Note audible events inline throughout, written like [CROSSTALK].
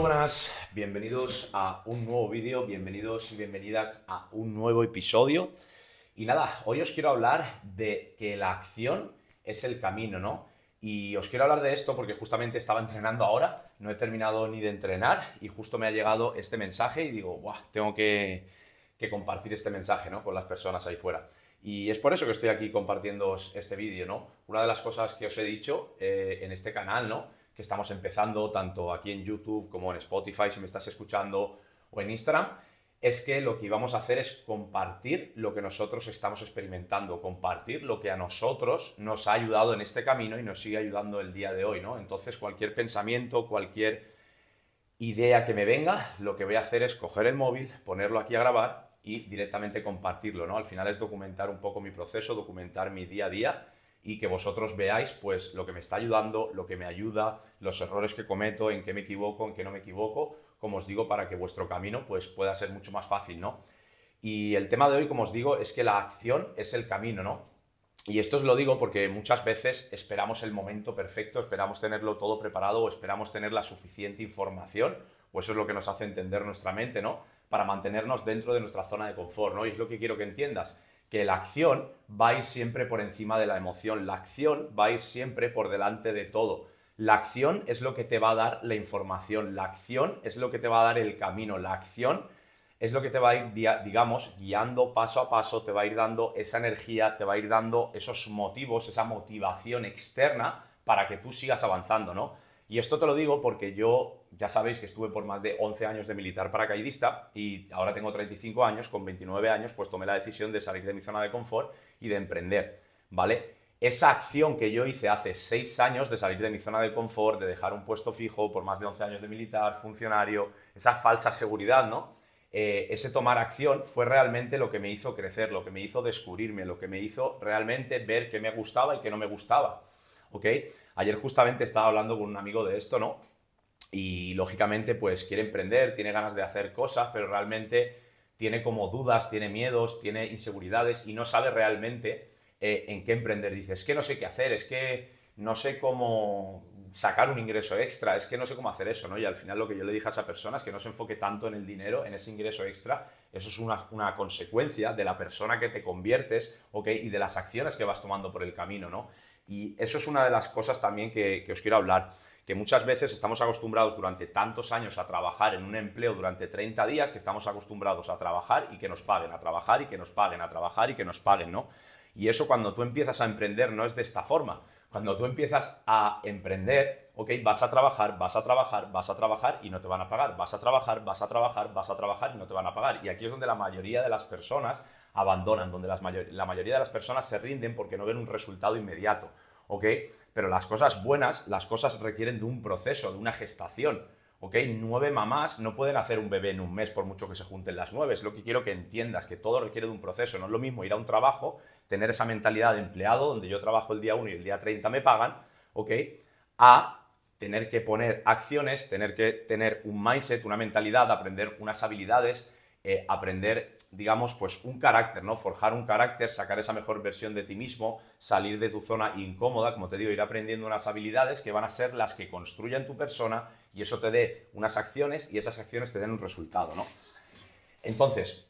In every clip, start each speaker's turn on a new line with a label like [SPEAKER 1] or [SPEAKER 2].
[SPEAKER 1] buenas, bienvenidos a un nuevo vídeo, bienvenidos y bienvenidas a un nuevo episodio. Y nada, hoy os quiero hablar de que la acción es el camino, ¿no? Y os quiero hablar de esto porque justamente estaba entrenando ahora, no he terminado ni de entrenar y justo me ha llegado este mensaje y digo, Buah, tengo que, compartir este mensaje, ¿no? Con las personas ahí fuera. Y es por eso que estoy aquí compartiendo este vídeo, ¿no? Una de las cosas que os he dicho eh, en este canal, ¿no? Estamos empezando tanto aquí en YouTube como en Spotify, si me estás escuchando, o en Instagram, es que lo que íbamos a hacer es compartir lo que nosotros estamos experimentando, compartir lo que a nosotros nos ha ayudado en este camino y nos sigue ayudando el día de hoy, ¿no? Entonces, cualquier pensamiento, cualquier idea que me venga, lo que voy a hacer es coger el móvil, ponerlo aquí a grabar y directamente compartirlo, ¿no? Al final es documentar un poco mi proceso, documentar mi día a día y que vosotros veáis pues lo que me está ayudando, lo que me ayuda, los errores que cometo, en qué me equivoco, en qué no me equivoco, como os digo, para que vuestro camino pues pueda ser mucho más fácil, ¿no? Y el tema de hoy, como os digo, es que la acción es el camino, ¿no? Y esto os lo digo porque muchas veces esperamos el momento perfecto, esperamos tenerlo todo preparado o esperamos tener la suficiente información, o eso es lo que nos hace entender nuestra mente, ¿no? Para mantenernos dentro de nuestra zona de confort, ¿no? Y es lo que quiero que entiendas que la acción va a ir siempre por encima de la emoción, la acción va a ir siempre por delante de todo. La acción es lo que te va a dar la información, la acción es lo que te va a dar el camino, la acción es lo que te va a ir, digamos, guiando paso a paso, te va a ir dando esa energía, te va a ir dando esos motivos, esa motivación externa para que tú sigas avanzando, ¿no? Y esto te lo digo porque yo, ya sabéis que estuve por más de 11 años de militar paracaidista y ahora tengo 35 años, con 29 años, pues tomé la decisión de salir de mi zona de confort y de emprender, ¿vale? Esa acción que yo hice hace 6 años de salir de mi zona de confort, de dejar un puesto fijo por más de 11 años de militar, funcionario, esa falsa seguridad, ¿no? Eh, ese tomar acción fue realmente lo que me hizo crecer, lo que me hizo descubrirme, lo que me hizo realmente ver qué me gustaba y qué no me gustaba. ¿ok? Ayer justamente estaba hablando con un amigo de esto, ¿no? Y lógicamente pues quiere emprender, tiene ganas de hacer cosas, pero realmente tiene como dudas, tiene miedos, tiene inseguridades y no sabe realmente eh, en qué emprender. Dice, es que no sé qué hacer, es que no sé cómo sacar un ingreso extra, es que no sé cómo hacer eso, ¿no? Y al final lo que yo le dije a esa persona es que no se enfoque tanto en el dinero, en ese ingreso extra, eso es una, una consecuencia de la persona que te conviertes, ¿ok? Y de las acciones que vas tomando por el camino, ¿no? Y eso es una de las cosas también que, os quiero hablar, que muchas veces estamos acostumbrados durante tantos años a trabajar en un empleo durante 30 días, que estamos acostumbrados a trabajar y que nos paguen, a trabajar y que nos paguen, a trabajar y que nos paguen, ¿no? Y eso cuando tú empiezas a emprender no es de esta forma. Cuando tú empiezas a emprender, ok, vas a trabajar, vas a trabajar, vas a trabajar y no te van a pagar, vas a trabajar, vas a trabajar, vas a trabajar y no te van a pagar. Y aquí es donde la mayoría de las personas abandonan, donde la mayoría de las personas se rinden porque no ven un resultado inmediato, ¿ok? Pero las cosas buenas, las cosas requieren de un proceso, de una gestación, ¿ok? Nueve mamás no pueden hacer un bebé en un mes por mucho que se junten las nueve, es lo que quiero que entiendas, que todo requiere de un proceso, no es lo mismo ir a un trabajo, tener esa mentalidad de empleado, donde yo trabajo el día 1 y el día 30 me pagan, ¿ok? A tener que poner acciones, tener que tener un mindset, una mentalidad, aprender unas habilidades, eh, aprender, digamos, pues un carácter, ¿no? Forjar un carácter, sacar esa mejor versión de ti mismo, salir de tu zona incómoda, como te digo, ir aprendiendo unas habilidades que van a ser las que construyan tu persona y eso te dé unas acciones y esas acciones te den un resultado, ¿no? Entonces,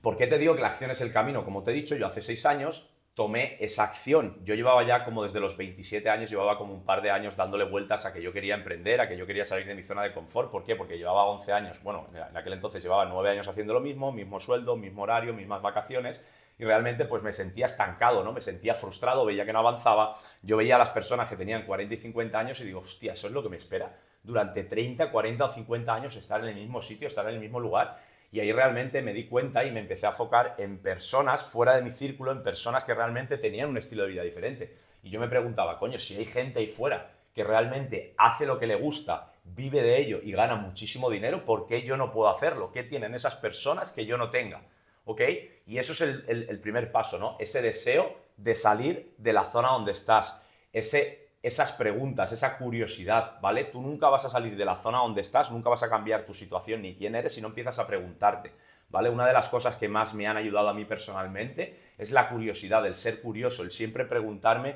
[SPEAKER 1] ¿por qué te digo que la acción es el camino? Como te he dicho, yo hace seis años tomé esa acción. Yo llevaba ya como desde los 27 años, llevaba como un par de años dándole vueltas a que yo quería emprender, a que yo quería salir de mi zona de confort. ¿Por qué? Porque llevaba 11 años, bueno, en aquel entonces llevaba 9 años haciendo lo mismo, mismo sueldo, mismo horario, mismas vacaciones. Y realmente pues me sentía estancado, ¿no? Me sentía frustrado, veía que no avanzaba. Yo veía a las personas que tenían 40 y 50 años y digo, hostia, eso es lo que me espera. Durante 30, 40 o 50 años estar en el mismo sitio, estar en el mismo lugar y ahí realmente me di cuenta y me empecé a enfocar en personas fuera de mi círculo, en personas que realmente tenían un estilo de vida diferente. Y yo me preguntaba, coño, si hay gente ahí fuera que realmente hace lo que le gusta, vive de ello y gana muchísimo dinero, ¿por qué yo no puedo hacerlo? ¿Qué tienen esas personas que yo no tenga? ¿Ok? Y eso es el, el primer paso, ¿no? Ese deseo de salir de la zona donde estás, ese esas preguntas, esa curiosidad, ¿vale? Tú nunca vas a salir de la zona donde estás, nunca vas a cambiar tu situación ni quién eres si no empiezas a preguntarte, ¿vale? Una de las cosas que más me han ayudado a mí personalmente es la curiosidad, el ser curioso, el siempre preguntarme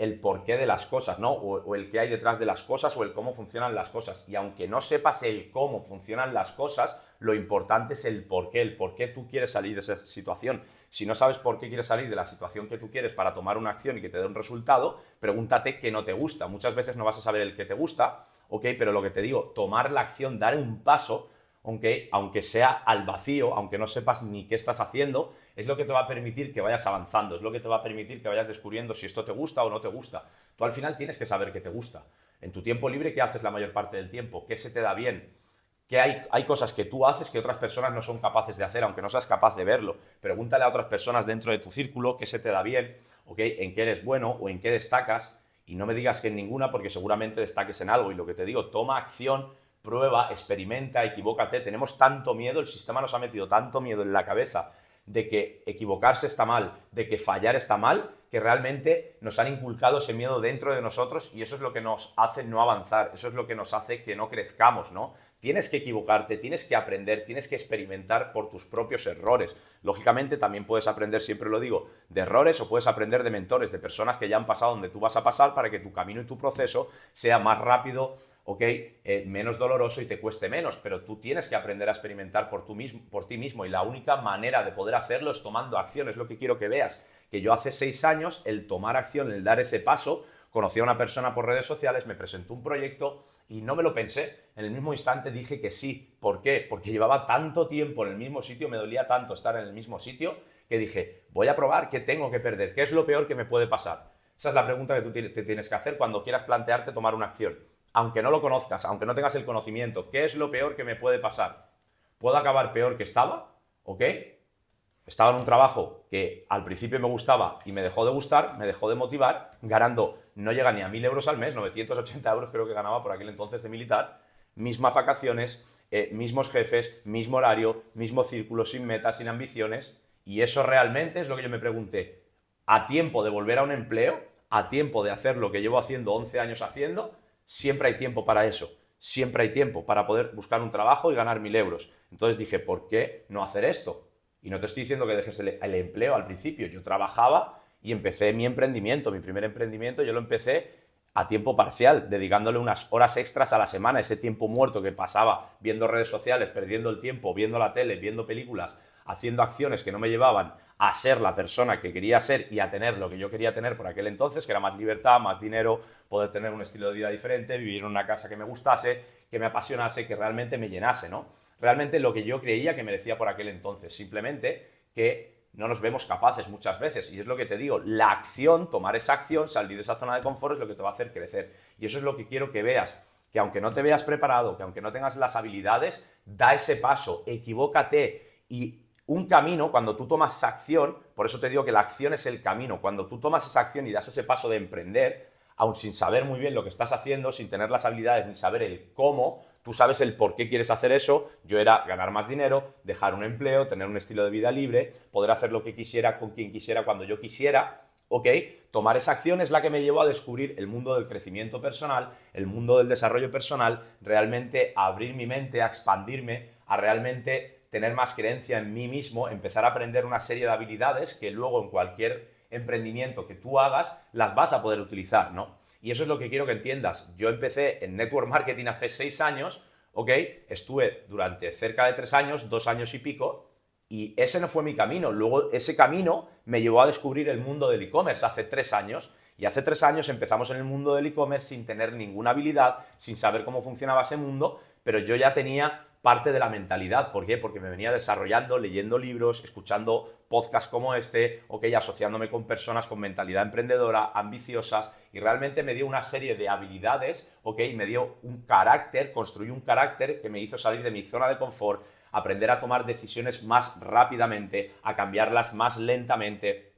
[SPEAKER 1] el porqué de las cosas, ¿no? O, el qué hay detrás de las cosas o el cómo funcionan las cosas. Y aunque no sepas el cómo funcionan las cosas, lo importante es el por qué, el por qué tú quieres salir de esa situación. Si no sabes por qué quieres salir de la situación que tú quieres para tomar una acción y que te dé un resultado, pregúntate qué no te gusta. Muchas veces no vas a saber el que te gusta, ok, pero lo que te digo, tomar la acción, dar un paso, aunque, aunque sea al vacío, aunque no sepas ni qué estás haciendo, es lo que te va a permitir que vayas avanzando, es lo que te va a permitir que vayas descubriendo si esto te gusta o no te gusta. Tú al final tienes que saber qué te gusta. En tu tiempo libre, ¿qué haces la mayor parte del tiempo? ¿Qué se te da bien? ¿Qué hay, hay cosas que tú haces que otras personas no son capaces de hacer, aunque no seas capaz de verlo. Pregúntale a otras personas dentro de tu círculo qué se te da bien, en qué eres bueno o en qué destacas. Y no me digas que en ninguna porque seguramente destaques en algo. Y lo que te digo, toma acción, prueba, experimenta, equivócate. Tenemos tanto miedo, el sistema nos ha metido tanto miedo en la cabeza de que equivocarse está mal, de que fallar está mal, que realmente nos han inculcado ese miedo dentro de nosotros y eso es lo que nos hace no avanzar, eso es lo que nos hace que no crezcamos, ¿no? Tienes que equivocarte, tienes que aprender, tienes que experimentar por tus propios errores. Lógicamente también puedes aprender, siempre lo digo, de errores o puedes aprender de mentores, de personas que ya han pasado donde tú vas a pasar para que tu camino y tu proceso sea más rápido, ¿ok? Eh, menos doloroso y te cueste menos, pero tú tienes que aprender a experimentar por, mismo, por ti mismo y la única manera de poder hacerlo es tomando acción, es lo que quiero que veas, que yo hace seis años el tomar acción, el dar ese paso, conocí a una persona por redes sociales, me presentó un proyecto y no me lo pensé, en el mismo instante dije que sí. ¿Por qué? Porque llevaba tanto tiempo en el mismo sitio, me dolía tanto estar en el mismo sitio, que dije, voy a probar, ¿qué tengo que perder? ¿Qué es lo peor que me puede pasar? Esa es la pregunta que tú te tienes que hacer cuando quieras plantearte tomar una acción aunque no lo conozcas, aunque no tengas el conocimiento, ¿qué es lo peor que me puede pasar? ¿Puedo acabar peor que estaba? ¿Ok? Estaba en un trabajo que al principio me gustaba y me dejó de gustar, me dejó de motivar, ganando, no llega ni a 1000 euros al mes, 980 euros creo que ganaba por aquel entonces de militar, mismas vacaciones, eh, mismos jefes, mismo horario, mismo círculo, sin metas, sin ambiciones, y eso realmente es lo que yo me pregunté, ¿a tiempo de volver a un empleo? ¿A tiempo de hacer lo que llevo haciendo 11 años haciendo? siempre hay tiempo para eso. Siempre hay tiempo para poder buscar un trabajo y ganar mil euros. Entonces dije, ¿por qué no hacer esto? Y no te estoy diciendo que dejes el, empleo al principio. Yo trabajaba y empecé mi emprendimiento. Mi primer emprendimiento yo lo empecé a tiempo parcial, dedicándole unas horas extras a la semana, ese tiempo muerto que pasaba viendo redes sociales, perdiendo el tiempo, viendo la tele, viendo películas, haciendo acciones que no me llevaban a ser la persona que quería ser y a tener lo que yo quería tener por aquel entonces, que era más libertad, más dinero, poder tener un estilo de vida diferente, vivir en una casa que me gustase, que me apasionase, que realmente me llenase, ¿no? Realmente lo que yo creía que merecía por aquel entonces, simplemente que no nos vemos capaces muchas veces. Y es lo que te digo, la acción, tomar esa acción, salir de esa zona de confort es lo que te va a hacer crecer. Y eso es lo que quiero que veas, que aunque no te veas preparado, que aunque no tengas las habilidades, da ese paso, equivócate y un camino, cuando tú tomas esa acción, por eso te digo que la acción es el camino, cuando tú tomas esa acción y das ese paso de emprender, aun sin saber muy bien lo que estás haciendo, sin tener las habilidades ni saber el cómo, tú sabes el por qué quieres hacer eso. Yo era ganar más dinero, dejar un empleo, tener un estilo de vida libre, poder hacer lo que quisiera con quien quisiera cuando yo quisiera. ¿Ok? Tomar esa acción es la que me llevó a descubrir el mundo del crecimiento personal, el mundo del desarrollo personal, realmente a abrir mi mente, a expandirme, a realmente tener más creencia en mí mismo, empezar a aprender una serie de habilidades que luego en cualquier emprendimiento que tú hagas las vas a poder utilizar, ¿no? Y eso es lo que quiero que entiendas. Yo empecé en network marketing hace seis años, ¿ok? Estuve durante cerca de tres años, dos años y pico, y ese no fue mi camino. Luego ese camino me llevó a descubrir el mundo del e-commerce hace tres años. Y hace tres años empezamos en el mundo del e-commerce sin tener ninguna habilidad, sin saber cómo funcionaba ese mundo, pero yo ya tenía parte de la mentalidad. ¿Por qué? Porque me venía desarrollando, leyendo libros, escuchando podcasts como este, ok, asociándome con personas con mentalidad emprendedora, ambiciosas, y realmente me dio una serie de habilidades, ok, me dio un carácter, construí un carácter que me hizo salir de mi zona de confort, aprender a tomar decisiones más rápidamente, a cambiarlas más lentamente,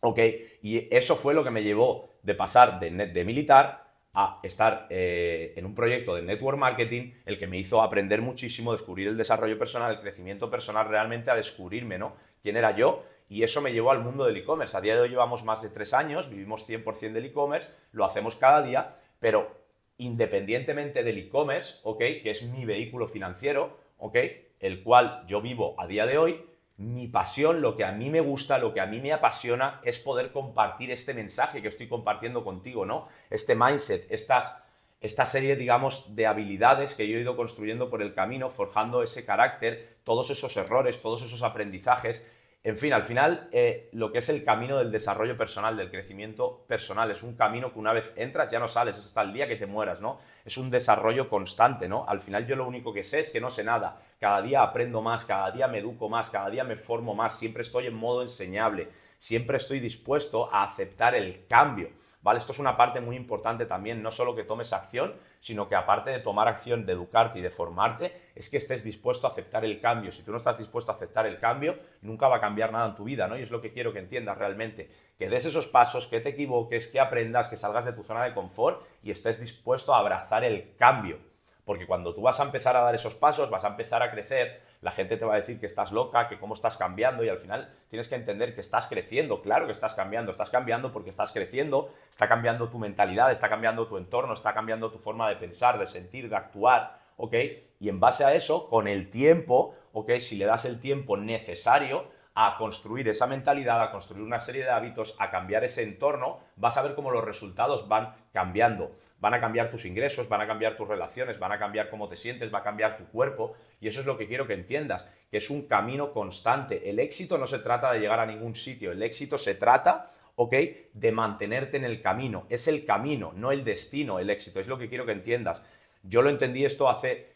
[SPEAKER 1] ok, y eso fue lo que me llevó de pasar de, de militar a estar eh, en un proyecto de network marketing, el que me hizo aprender muchísimo, descubrir el desarrollo personal, el crecimiento personal, realmente a descubrirme, ¿no? ¿Quién era yo? Y eso me llevó al mundo del e-commerce. A día de hoy llevamos más de tres años, vivimos 100% del e-commerce, lo hacemos cada día, pero independientemente del e-commerce, ¿ok? Que es mi vehículo financiero, ¿ok? El cual yo vivo a día de hoy, mi pasión, lo que a mí me gusta, lo que a mí me apasiona es poder compartir este mensaje que estoy compartiendo contigo, ¿no? Este mindset, estas, esta serie, digamos, de habilidades que yo he ido construyendo por el camino, forjando ese carácter, todos esos errores, todos esos aprendizajes en fin, al final, eh, lo que es el camino del desarrollo personal, del crecimiento personal, es un camino que una vez entras ya no sales, es hasta el día que te mueras, ¿no? Es un desarrollo constante, ¿no? Al final yo lo único que sé es que no sé nada, cada día aprendo más, cada día me educo más, cada día me formo más, siempre estoy en modo enseñable, siempre estoy dispuesto a aceptar el cambio. ¿vale? Esto es una parte muy importante también, no solo que tomes acción, sino que aparte de tomar acción, de educarte y de formarte, es que estés dispuesto a aceptar el cambio. Si tú no estás dispuesto a aceptar el cambio, nunca va a cambiar nada en tu vida, ¿no? Y es lo que quiero que entiendas realmente, que des esos pasos, que te equivoques, que aprendas, que salgas de tu zona de confort y estés dispuesto a abrazar el cambio. Porque cuando tú vas a empezar a dar esos pasos, vas a empezar a crecer, la gente te va a decir que estás loca, que cómo estás cambiando y al final tienes que entender que estás creciendo, claro que estás cambiando, estás cambiando porque estás creciendo, está cambiando tu mentalidad, está cambiando tu entorno, está cambiando tu forma de pensar, de sentir, de actuar, ¿ok? Y en base a eso, con el tiempo, ¿ok? Si le das el tiempo necesario, a construir esa mentalidad, a construir una serie de hábitos, a cambiar ese entorno, vas a ver cómo los resultados van cambiando. Van a cambiar tus ingresos, van a cambiar tus relaciones, van a cambiar cómo te sientes, va a cambiar tu cuerpo. Y eso es lo que quiero que entiendas, que es un camino constante. El éxito no se trata de llegar a ningún sitio, el éxito se trata, ¿ok? De mantenerte en el camino. Es el camino, no el destino, el éxito. Es lo que quiero que entiendas. Yo lo entendí esto hace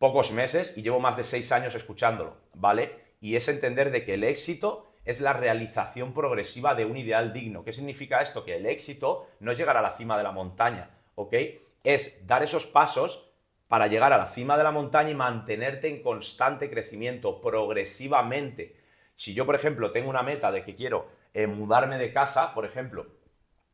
[SPEAKER 1] pocos meses y llevo más de seis años escuchándolo, ¿vale? Y es entender de que el éxito es la realización progresiva de un ideal digno. ¿Qué significa esto? Que el éxito no es llegar a la cima de la montaña, ¿ok? Es dar esos pasos para llegar a la cima de la montaña y mantenerte en constante crecimiento progresivamente. Si yo, por ejemplo, tengo una meta de que quiero eh, mudarme de casa, por ejemplo,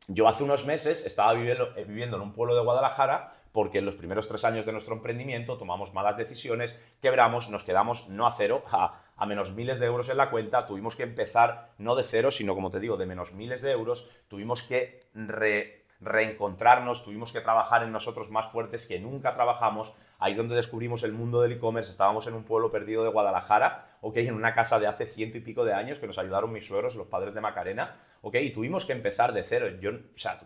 [SPEAKER 1] yo hace unos meses estaba viviendo, eh, viviendo en un pueblo de Guadalajara porque en los primeros tres años de nuestro emprendimiento tomamos malas decisiones, quebramos, nos quedamos no a cero, [LAUGHS] menos miles de euros en la cuenta, tuvimos que empezar no de cero, sino como te digo, de menos miles de euros, tuvimos que reencontrarnos, tuvimos que trabajar en nosotros más fuertes que nunca trabajamos, ahí es donde descubrimos el mundo del e-commerce, estábamos en un pueblo perdido de Guadalajara, en una casa de hace ciento y pico de años que nos ayudaron mis suegros, los padres de Macarena, ok, y tuvimos que empezar de cero. Yo,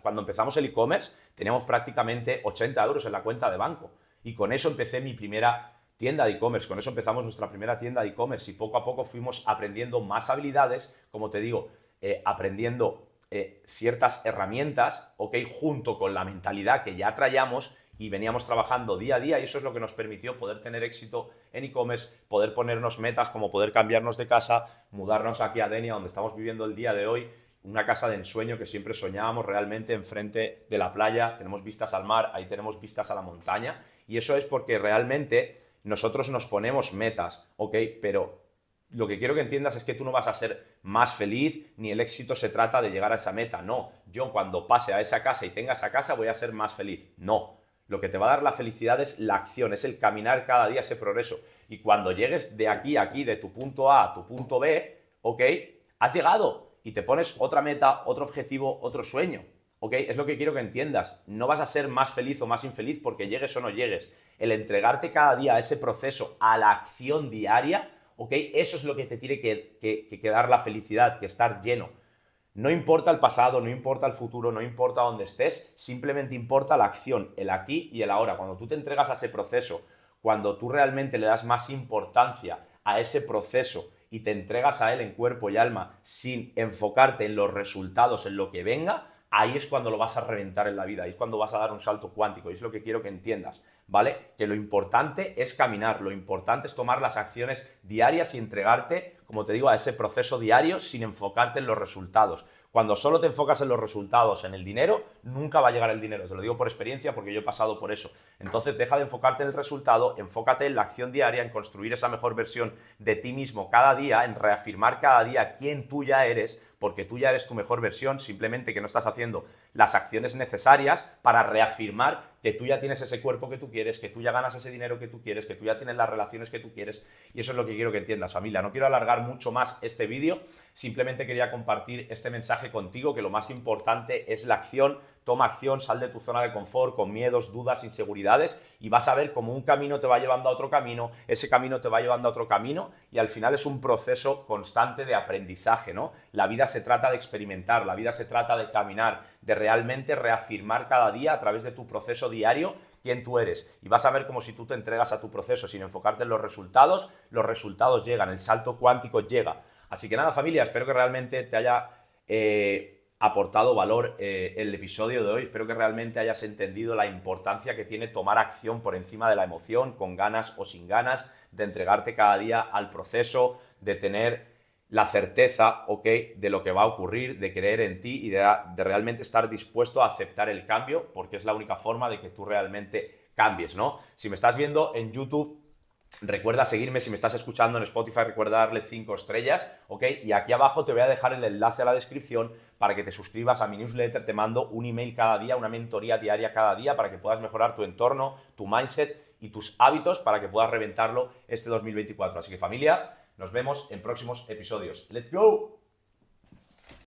[SPEAKER 1] cuando empezamos el e-commerce teníamos prácticamente 80 euros en la cuenta de banco. Y con eso empecé mi primera tienda de e-commerce, con eso empezamos nuestra primera tienda de e-commerce y poco a poco fuimos aprendiendo más habilidades, como te digo, eh, aprendiendo eh, ciertas herramientas, ok, junto con la mentalidad que ya traíamos y veníamos trabajando día a día y eso es lo que nos permitió poder tener éxito en e-commerce, poder ponernos metas como poder cambiarnos de casa, mudarnos aquí a Denia, donde estamos viviendo el día de hoy, una casa de ensueño que siempre soñábamos realmente enfrente de la playa, tenemos vistas al mar, ahí tenemos vistas a la montaña. Y eso es porque realmente nosotros nos ponemos metas, ¿ok? Pero lo que quiero que entiendas es que tú no vas a ser más feliz, ni el éxito se trata de llegar a esa meta, no. Yo cuando pase a esa casa y tenga esa casa voy a ser más feliz, no. Lo que te va a dar la felicidad es la acción, es el caminar cada día ese progreso. Y cuando llegues de aquí a aquí, de tu punto A a tu punto B, ¿ok? Has llegado, y te pones otra meta, otro objetivo, otro sueño. ¿Ok? Es lo que quiero que entiendas. No vas a ser más feliz o más infeliz porque llegues o no llegues. El entregarte cada día a ese proceso, a la acción diaria, ¿ok? Eso es lo que te tiene que, que, dar la felicidad, que estar lleno. No importa el pasado, no importa el futuro, no importa dónde estés, simplemente importa la acción, el aquí y el ahora. Cuando tú te entregas a ese proceso, cuando tú realmente le das más importancia a ese proceso y te entregas a él en cuerpo y alma sin enfocarte en los resultados, en lo que venga, ahí es cuando lo vas a reventar en la vida, ahí es cuando vas a dar un salto cuántico, y es lo que quiero que entiendas, ¿vale? Que lo importante es caminar, lo importante es tomar las acciones diarias y entregarte, como te digo, a ese proceso diario sin enfocarte en los resultados. Cuando solo te enfocas en los resultados, en el dinero, nunca va a llegar el dinero. Te lo digo por experiencia porque yo he pasado por eso. Entonces deja de enfocarte en el resultado, enfócate en la acción diaria, en construir esa mejor versión de ti mismo cada día, en reafirmar cada día quién tú ya eres, porque tú ya eres tu mejor versión, simplemente que no estás haciendo las acciones necesarias para reafirmar que tú ya tienes ese cuerpo que tú quieres, que tú ya ganas ese dinero que tú quieres, que tú ya tienes las relaciones que tú quieres. Y eso es lo que quiero que entiendas, familia. No quiero alargar mucho más este vídeo, simplemente quería compartir este mensaje contigo, que lo más importante es la acción, toma acción, sal de tu zona de confort con miedos, dudas, inseguridades y vas a ver cómo un camino te va llevando a otro camino, ese camino te va llevando a otro camino y al final es un proceso constante de aprendizaje, ¿no? La vida se trata de experimentar, la vida se trata de caminar, de realmente reafirmar cada día a través de tu proceso diario quién tú eres. Y vas a ver como si tú te entregas a tu proceso sin enfocarte en los resultados, los resultados llegan, el salto cuántico llega. Así que nada, familia, espero que realmente te haya eh, aportado valor eh, el episodio de hoy. Espero que realmente hayas entendido la importancia que tiene tomar acción por encima de la emoción, con ganas o sin ganas, de entregarte cada día al proceso, de tener la certeza, ok, de lo que va a ocurrir, de creer en ti y de, realmente estar dispuesto a aceptar el cambio, porque es la única forma de que tú realmente cambies, ¿no? Si me estás viendo en YouTube, Recuerda seguirme, si me estás escuchando en Spotify, recuerda darle 5 estrellas, ¿ok? Y aquí abajo te voy a dejar el enlace a la descripción para que te suscribas a mi newsletter, te mando un email cada día, una mentoría diaria cada día para que puedas mejorar tu entorno, tu mindset y tus hábitos para que puedas reventarlo este 2024. Así que familia, nos vemos en próximos episodios. ¡Let's go!